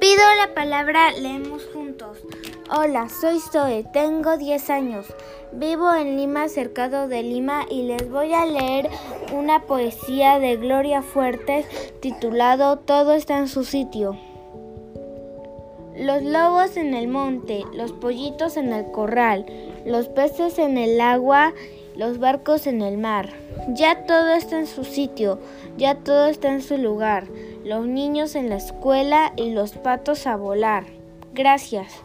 Pido la palabra, leemos juntos. Hola, soy Zoe, tengo 10 años. Vivo en Lima, cercado de Lima, y les voy a leer una poesía de Gloria Fuertes titulado Todo está en su sitio. Los lobos en el monte, los pollitos en el corral, los peces en el agua, los barcos en el mar. Ya todo está en su sitio, ya todo está en su lugar. Los niños en la escuela y los patos a volar. Gracias.